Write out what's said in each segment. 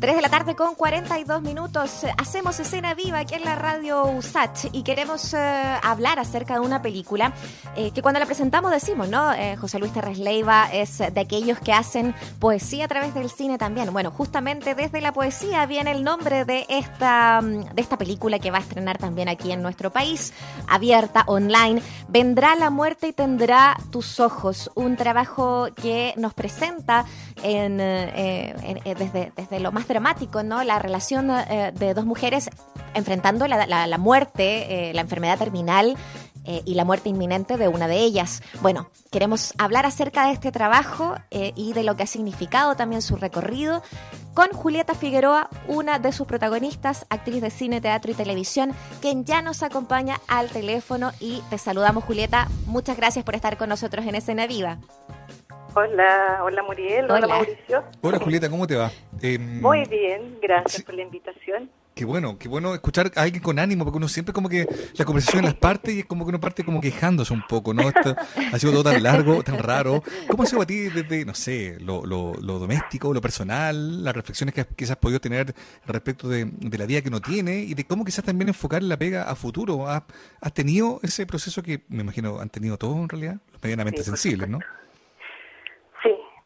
3 de la tarde con 42 minutos. Hacemos escena viva aquí en la radio USACH y queremos eh, hablar acerca de una película eh, que cuando la presentamos decimos, ¿no? Eh, José Luis Terres Leiva es de aquellos que hacen poesía a través del cine también. Bueno, justamente desde la poesía viene el nombre de esta, mm, de esta película que va a estrenar también aquí en nuestro país, abierta online. Vendrá la muerte y tendrá tus ojos. Un trabajo que nos presenta en, desde, desde lo más dramático, ¿no? La relación eh, de dos mujeres enfrentando la, muerte, eh, la enfermedad terminal eh, y la muerte inminente de una de ellas. Bueno, queremos hablar acerca de este trabajo y de lo que ha significado también su recorrido con Julieta Figueroa, una de sus protagonistas, actriz de cine, teatro y televisión, quien ya nos acompaña al teléfono y te saludamos Julieta. Muchas gracias por estar con nosotros en Escena Viva. Hola, hola Muriel, hola, Mauricio. Hola Julieta, ¿cómo te va? Em, Muy bien, gracias por la invitación. Qué bueno, qué bueno escuchar a alguien con ánimo, porque uno siempre como que la conversación en las partes y es como que uno parte como quejándose un poco, ¿no? ha sido todo tan largo, tan raro. ¿Cómo ha sido para ti desde, no sé, lo, lo, lo doméstico, lo personal, las reflexiones que quizás has podido tener respecto de, de, la vida que uno tiene y de cómo quizás también enfocar la pega a futuro? ¿Has, has tenido ese proceso que me imagino han tenido todos en realidad, los medianamente sensibles, ¿no?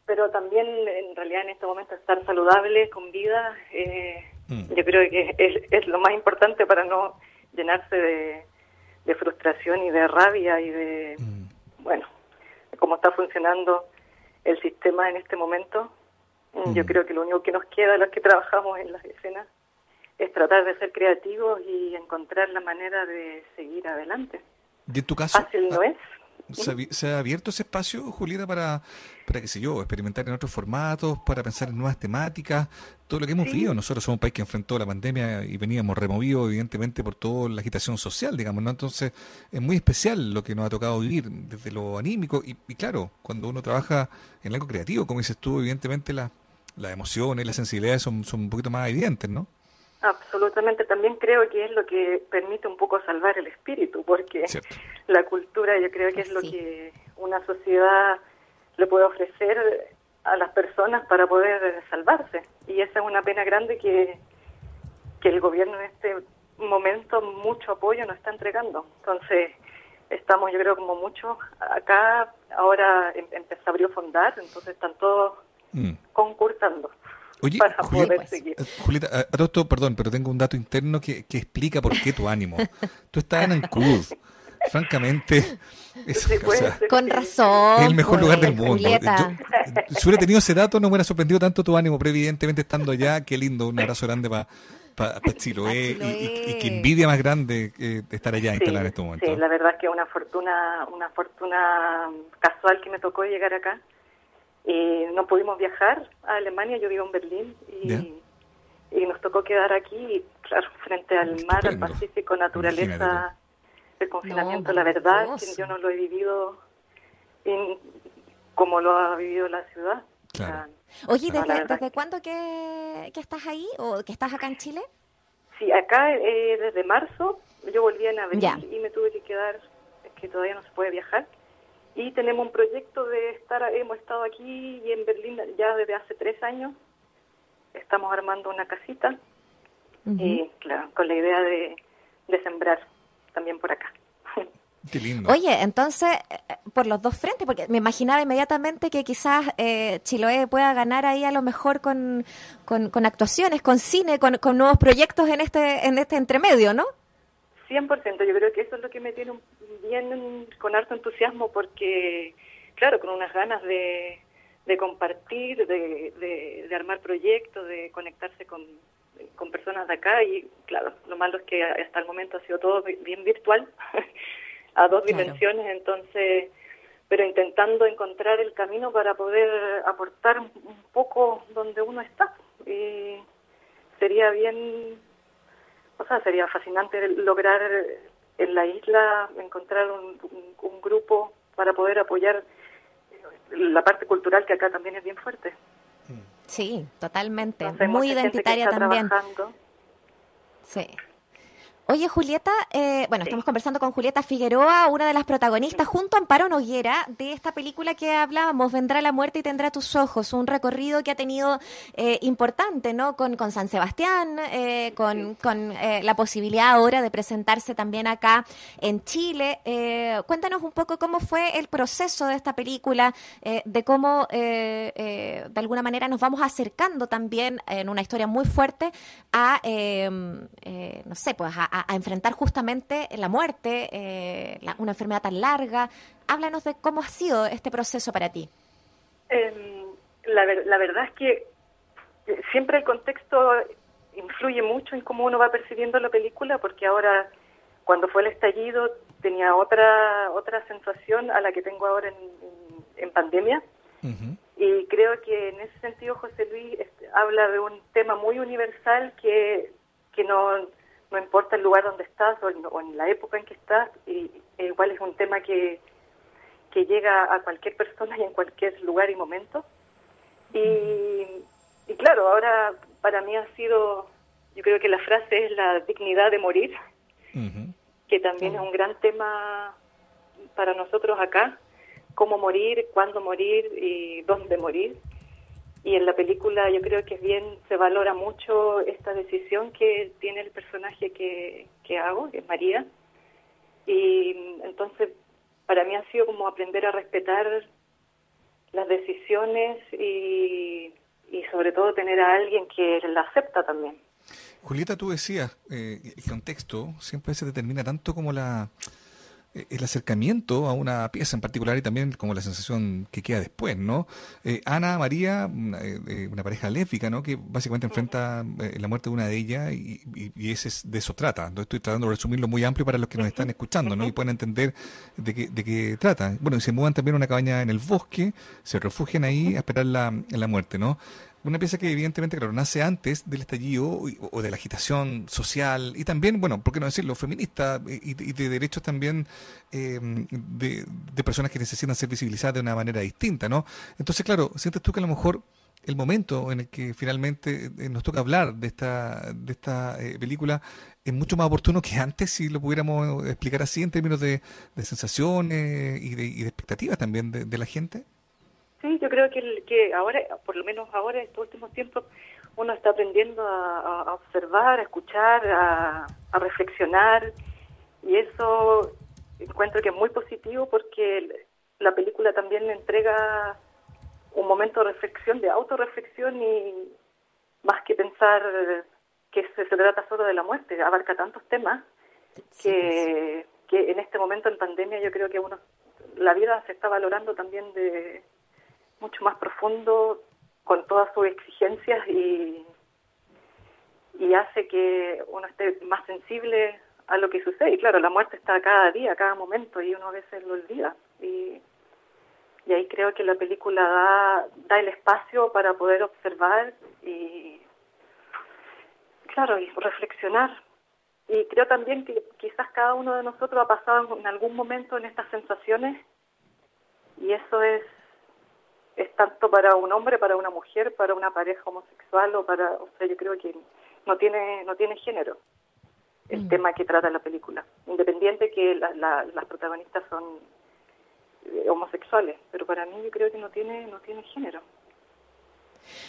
Pero también en realidad en este momento estar saludable, con vida, eh, mm. yo creo que es, es, lo más importante para no llenarse de, frustración y de rabia y de, mm. bueno, cómo está funcionando el sistema en este momento. Yo mm. creo que lo único que nos queda a los que trabajamos en las escenas es tratar de ser creativos y encontrar la manera de seguir adelante. ¿Y en tu caso? Fácil no es. ¿Se ha, abierto ese espacio, Julieta, para, para, qué sé yo, experimentar en otros formatos, para pensar en nuevas temáticas? Todo lo que hemos vivido. Nosotros somos un país que enfrentó la pandemia y veníamos removidos, evidentemente, por toda la agitación social, digamos, ¿no? Entonces, es muy especial lo que nos ha tocado vivir desde lo anímico. Y, claro, cuando uno trabaja en algo creativo, como dices tú, evidentemente las emociones, las sensibilidades son, son un poquito más evidentes, ¿no? Absolutamente, también creo que es lo que permite un poco salvar el espíritu, porque la cultura yo creo que es lo que una sociedad le puede ofrecer a las personas para poder salvarse. Y esa es una pena grande que, que el gobierno en este momento mucho apoyo nos está entregando. Entonces, estamos yo creo como mucho acá, ahora em, empezó a abrir fondar, entonces están todos mm. concursando. Oye, Julieta, a, todo esto, perdón, pero tengo un dato interno que, que explica por qué tu ánimo. Tú estás en Ancud. Francamente, con razón. Es el mejor lugar del mundo. si hubiera tenido ese dato, no me hubiera sorprendido tanto tu ánimo, pero evidentemente estando allá, qué lindo, un abrazo grande para pa, Chiloé, y, y, qué envidia más grande de estar allá instalada en este momento. Sí, la verdad es que una fortuna, una fortuna casual que me tocó llegar acá y no pudimos viajar a Alemania, yo vivo en Berlín y, y nos tocó quedar aquí, claro, frente al mar, al Pacífico, naturaleza, el confinamiento, la verdad, que yo no lo he vivido como lo ha vivido la ciudad. Oye, ¿desde, ¿desde cuándo que, que, estás ahí o que estás acá en Chile? Sí, acá eh, desde marzo, yo volví en abril y me tuve que quedar, es que todavía no se puede viajar y tenemos un proyecto de estar, hemos estado aquí y en Berlín ya desde hace tres años, estamos armando una casita, y claro, con la idea de, sembrar también por acá. Qué lindo. Oye, entonces, eh, por los dos frentes, porque me imaginaba inmediatamente que quizás eh, Chiloé pueda ganar ahí a lo mejor con, con, actuaciones, con cine, con, con, nuevos proyectos en este, en este entremedio, ¿no? 100%, yo creo que eso es lo que me tiene bien con harto entusiasmo porque, claro, con unas ganas de, de compartir, de, de, armar proyectos, de conectarse con, con personas de acá y, claro, lo malo es que hasta el momento ha sido todo bien virtual, a dos dimensiones, entonces, pero intentando encontrar el camino para poder aportar un poco donde uno está. Y sería bien o sea, sería fascinante lograr en la isla encontrar un, grupo para poder apoyar la parte cultural que acá también es bien fuerte. Sí, totalmente. Muy identitaria también. Sí. Oye, Julieta, eh, bueno, estamos conversando con Julieta Figueroa, una de las protagonistas, junto a Amparo Noguera, de esta película que hablábamos, Vendrá la muerte y tendrá tus ojos, un recorrido que ha tenido eh, importante, ¿no? Con, con San Sebastián, eh, con, con la posibilidad ahora de presentarse también acá en Chile. cuéntanos un poco cómo fue el proceso de esta película, de cómo de alguna manera nos vamos acercando también en una historia muy fuerte a, no sé, pues a a, enfrentar justamente la muerte, eh, una enfermedad tan larga. Háblanos de cómo ha sido este proceso para ti. Em, la, la verdad es que siempre el contexto influye mucho en cómo uno va percibiendo la película, porque ahora, cuando fue el estallido, tenía otra otra sensación a la que tengo ahora en, pandemia. Y creo que en ese sentido José Luis este, habla de un tema muy universal que, que no, no importa el lugar donde estás o en, la época en que estás, y, e igual es un tema que, que llega a cualquier persona y en cualquier lugar y momento. Y, y claro, ahora para mí ha sido, yo creo que la frase es la dignidad de morir, que también es un gran tema para nosotros acá, cómo morir, cuándo morir y dónde morir y en la película yo creo que bien se valora mucho esta decisión que tiene el personaje que, que hago, que es María. Y entonces para mí ha sido como aprender a respetar las decisiones y, y sobre todo tener a alguien que la acepta también. Julieta, tú decías, eh, el contexto siempre se determina tanto como la el acercamiento a una pieza en particular y también como la sensación que queda después, ¿no? Eh, Ana, María, eh, eh, una, pareja lésbica, ¿no? Que básicamente enfrenta la muerte de una de ellas y, ese es, de eso trata. Estoy tratando de resumirlo muy amplio para los que nos están escuchando, ¿no? Y pueden entender de qué, de qué trata. Bueno, y se muevan también a una cabaña en el bosque, se refugian ahí a esperar la, la muerte, ¿no? Una pieza que evidentemente, claro, nace antes del estallido o, de la agitación social y también, bueno, ¿por qué no decirlo?, feminista y, de derechos también em, de, personas que necesitan ser visibilizadas de una manera distinta, ¿no? Entonces, claro, sientes tú que a lo mejor el momento en el que finalmente eh, nos toca hablar de esta, de esta eh, película es mucho más oportuno que antes, si lo pudiéramos explicar así en términos de, sensaciones y de, y de expectativas también de la gente. Sí, yo creo que, que ahora, por lo menos ahora, en estos últimos tiempos, uno está aprendiendo a, observar, a escuchar, a, reflexionar, y eso encuentro que es muy positivo porque la película también le entrega un momento de reflexión, de autorreflexión y más que pensar que se, trata solo de la muerte, abarca tantos temas que, que en este momento en pandemia yo creo que uno la vida se está valorando también de, mucho más profundo con todas sus exigencias y, y hace que uno esté más sensible a lo que sucede. Y claro, la muerte está cada día, cada momento, y uno a veces lo olvida. Y, y ahí creo que la película da, da el espacio para poder observar y, claro, y reflexionar. Y creo también que quizás cada uno de nosotros ha pasado en algún momento en estas sensaciones y eso es es tanto para un hombre, para una mujer, para una pareja homosexual o para, o sea, yo creo que no tiene no tiene género el mm. tema que trata la película, independiente que las protagonistas son eh, homosexuales, pero para mí yo creo que no tiene no tiene género.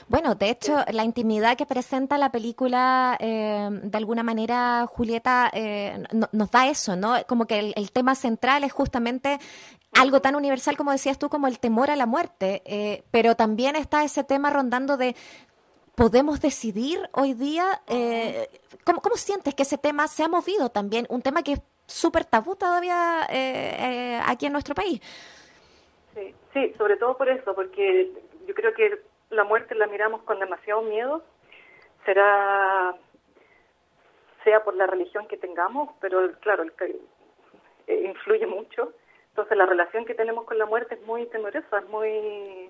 Bueno, de hecho, la intimidad que presenta la película, eh, de alguna manera, Julieta, eh, nos da eso, ¿no? Como que el, tema central es justamente algo tan universal como decías tú, como el temor a la muerte, eh, pero también está ese tema rondando de podemos decidir hoy día, ¿cómo, ¿cómo, sientes que ese tema se ha movido también? Un tema que es súper tabú todavía aquí en nuestro país. Sí, sobre todo por eso, porque yo creo que la muerte la miramos con demasiado miedo, será sea por la religión que tengamos, pero claro, eh, influye mucho. Entonces la relación que tenemos con la muerte es muy temerosa, es muy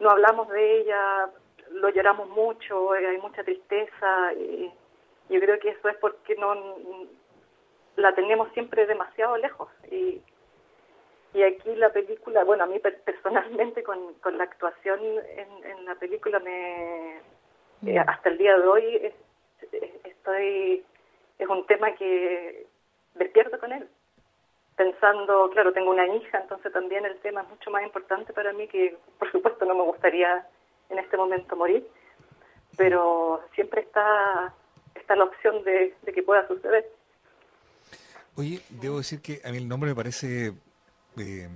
no hablamos de ella, lo lloramos mucho, eh, hay mucha tristeza y yo creo que eso es porque no la tenemos siempre demasiado lejos y y aquí la película, bueno, a mí personalmente con, con la actuación en, en la película me, eh, hasta el día de hoy estoy es un tema que despierto con él. Pensando, claro, tengo una hija, entonces también el tema es mucho más importante para mí que, por supuesto, no me gustaría en este momento morir, pero siempre está, está la opción de, que pueda suceder. Oye, debo decir que a mí el nombre me parece eh,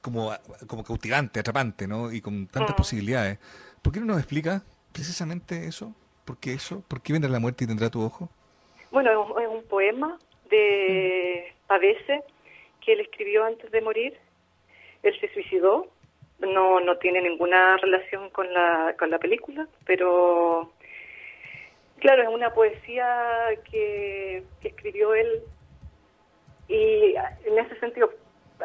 como, como cautivante, atrapante, ¿no? Y con tantas mm. posibilidades. ¿Por qué no nos explica precisamente eso? ¿Por qué eso? ¿Por qué vendrá la muerte y tendrá tu ojo? Bueno, es un, poema de Pavese que él escribió antes de morir. Él se suicidó. No, no tiene ninguna relación con la, con la película, pero claro, es una poesía que, escribió él y en ese sentido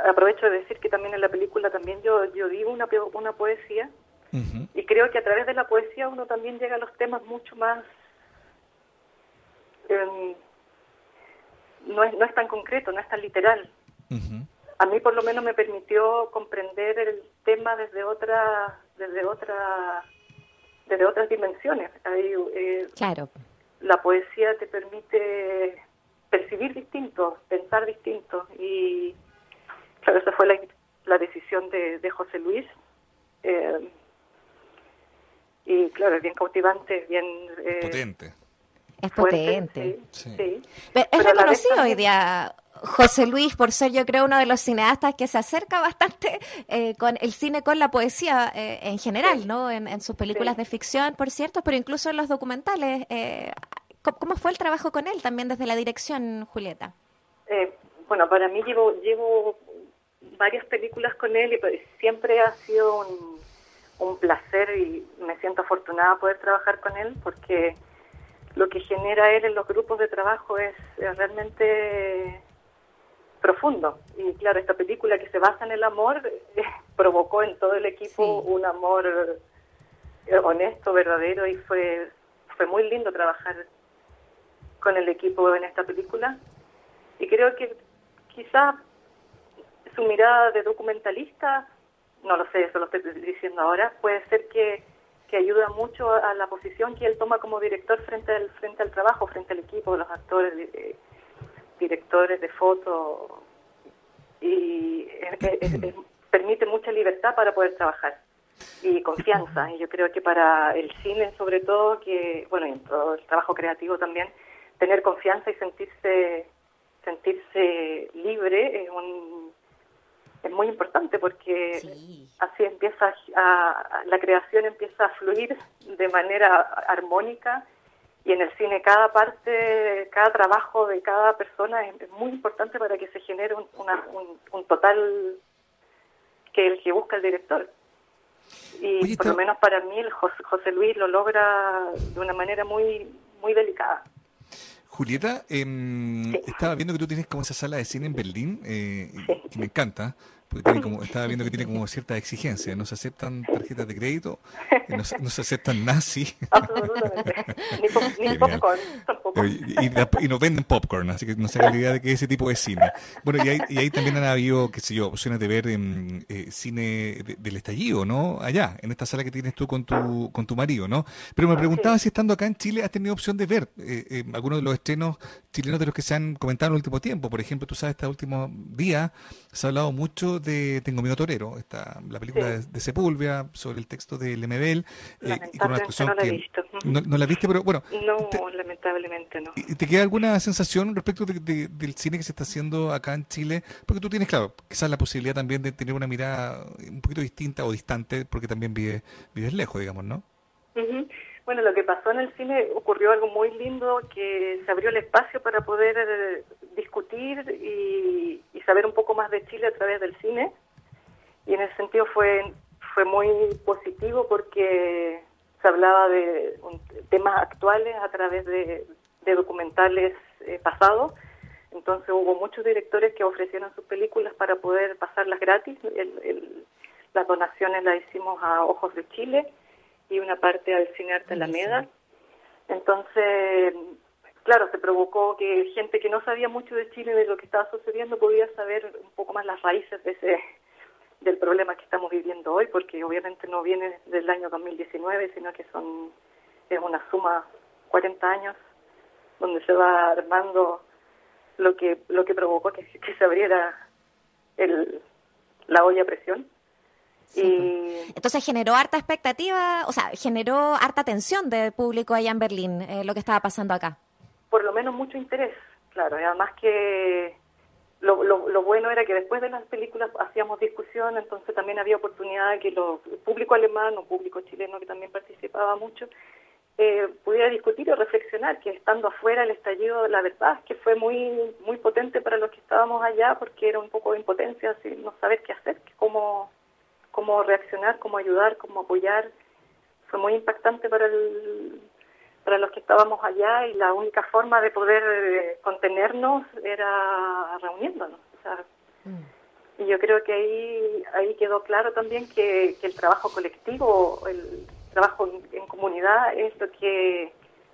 aprovecho de decir que también en la película también yo, yo digo una, una poesía y creo que a través de la poesía uno también llega a los temas mucho más Em, no, es, no es tan concreto, no es tan literal. A mí por lo menos me permitió comprender el tema desde otra, desde otra, desde otras dimensiones. Eh, claro. La poesía te permite percibir distinto, pensar distinto y claro, esa fue la, la decisión de, de José Luis. Eh, y claro, es bien cautivante, bien... Eh, Potente. Es potente. Es reconocido hoy día José Luis por ser yo creo uno de los cineastas que se acerca bastante eh, con el cine con la poesía eh, en general, ¿no? En, sus películas de ficción, por cierto, pero incluso en los documentales. Eh, ¿Cómo fue el trabajo con él también desde la dirección, Julieta? bueno, para mí llevo, llevo varias películas con él y pues, siempre ha sido un, un placer y me siento afortunada poder trabajar con él porque lo que genera él en los grupos de trabajo es, realmente profundo. Y claro, esta película que se basa en el amor eh, provocó en todo el equipo un amor eh, honesto, verdadero y fue, fue muy lindo trabajar con el equipo en esta película. Y creo que quizá su mirada de documentalista, no lo sé, eso lo estoy diciendo ahora, puede ser que que ayuda mucho a la posición que él toma como director frente al frente al trabajo, frente al equipo, los actores, directores de foto y permite mucha libertad para poder trabajar y confianza. Y yo creo que para el cine, sobre todo, que bueno, y en todo el trabajo creativo también, tener confianza y sentirse sentirse libre es un es muy importante porque así empieza a, la creación empieza a fluir de manera armónica y en el cine cada parte, cada trabajo de cada persona es, muy importante para que se genere un, un, total que el que busca el director. Y por lo menos para mí el José, Luis lo logra de una manera muy muy delicada. Julieta, em, estaba viendo que tú tienes como esa sala de cine en Berlín, eh, que me encanta. Porque tiene como, estaba viendo que tiene como ciertas exigencias. No se aceptan tarjetas de crédito, no se, no se aceptan nazi. Absolutamente. Ni, popcorn tampoco. Y, no venden popcorn, así que no se haga la idea de que ese tipo de cine. Bueno, y ahí, y ahí también han habido, qué sé yo, opciones de ver en, eh, cine del estallido, ¿no? Allá, en esta sala que tienes tú con tu, con tu marido, ¿no? Pero me preguntaba si estando acá en Chile has tenido opción de ver eh, eh, algunos de los estrenos chilenos de los que se han comentado en el último tiempo. Por ejemplo, tú sabes, este último día se ha hablado mucho de Tengo miedo torero, esta, la película de, Sepúlveda sobre el texto de Lemebel. Eh, no la he visto. No, la viste, pero bueno. No, lamentablemente no. ¿Te queda alguna sensación respecto del cine que se está haciendo acá en Chile? Porque tú tienes, claro, quizás la posibilidad también de tener una mirada un poquito distinta o distante, porque también vives, vives lejos, digamos, ¿no? Bueno, lo que pasó en el cine ocurrió algo muy lindo, que se abrió el espacio para poder discutir y, saber un poco más de Chile a través del cine. Y en ese sentido fue, fue muy positivo porque se hablaba de temas actuales a través de, documentales eh, pasados. Entonces hubo muchos directores que ofrecieron sus películas para poder pasarlas gratis. las donaciones las hicimos a Ojos de Chile y una parte al Cine Arte Alameda. Entonces, claro, se provocó que gente que no sabía mucho de Chile, de lo que estaba sucediendo, podía saber un poco más las raíces de ese del problema que estamos viviendo hoy, porque obviamente no viene del año 2019, sino que son es una suma 40 años donde se va armando lo que lo que provocó que, que se abriera el, la olla a presión. Y... Entonces generó harta expectativa, o sea, generó harta atención del público allá en Berlín, eh, lo que estaba pasando acá. Por lo menos mucho interés, claro, y además que lo, lo, bueno era que después de las películas hacíamos discusión, entonces también había oportunidad de que lo, el público alemán o público chileno que también participaba mucho eh, pudiera discutir o reflexionar, que estando afuera el estallido, la verdad es que fue muy muy potente para los que estábamos allá porque era un poco impotencia, así, no saber qué hacer, cómo, cómo reaccionar, cómo ayudar, cómo apoyar. Fue muy impactante para el, para los que estábamos allá y la única forma de poder eh, contenernos era reuniéndonos. mm. Y yo creo que ahí ahí quedó claro también que, que el trabajo colectivo, el trabajo en, comunidad es lo que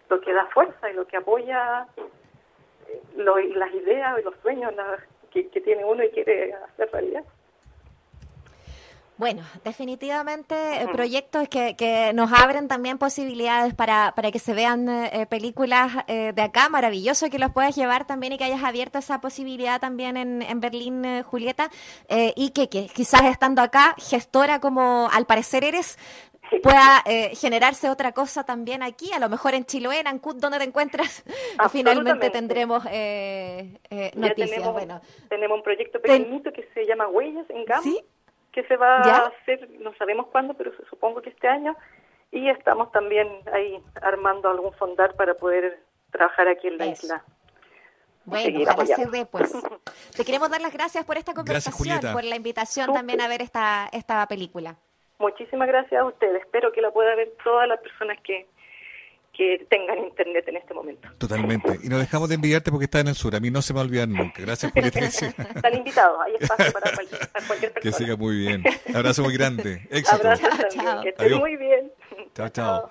lo que da fuerza y lo que apoya eh, las ideas y los sueños que, que tiene uno y quiere hacer realidad. Bueno, definitivamente el proyecto es que, que, nos abren también posibilidades para, para que se vean eh, películas eh, de acá. Maravilloso que los puedas llevar también y que hayas abierto esa posibilidad también en, en Berlín, eh, Julieta. y que, que, quizás estando acá, gestora como al parecer eres, pueda generarse otra cosa también aquí, a lo mejor en Chiloé, en Ancud, donde te encuentras, finalmente tendremos noticias. Tenemos, bueno, tenemos un proyecto pequeñito que se llama Huellas en Campo. ¿Sí? Que se va a hacer, no sabemos cuándo, pero supongo que este año, y estamos también ahí armando algún fondar para poder trabajar aquí en la isla. Bueno, ojalá se dé, pues. Te queremos dar las gracias por esta conversación, por la invitación también a ver esta, esta película. Muchísimas gracias a ustedes. Espero que la pueda ver todas las personas que, que tengan internet en este momento. Totalmente. Y nos dejamos de enviarte porque está en el sur. A mí no se me va a olvidar nunca. Gracias por esta Están invitados. Hay espacio para cualquier, persona. Que siga muy bien. Abrazo muy grande. Éxito. Abrazo también. Que estén muy bien. chao. chao.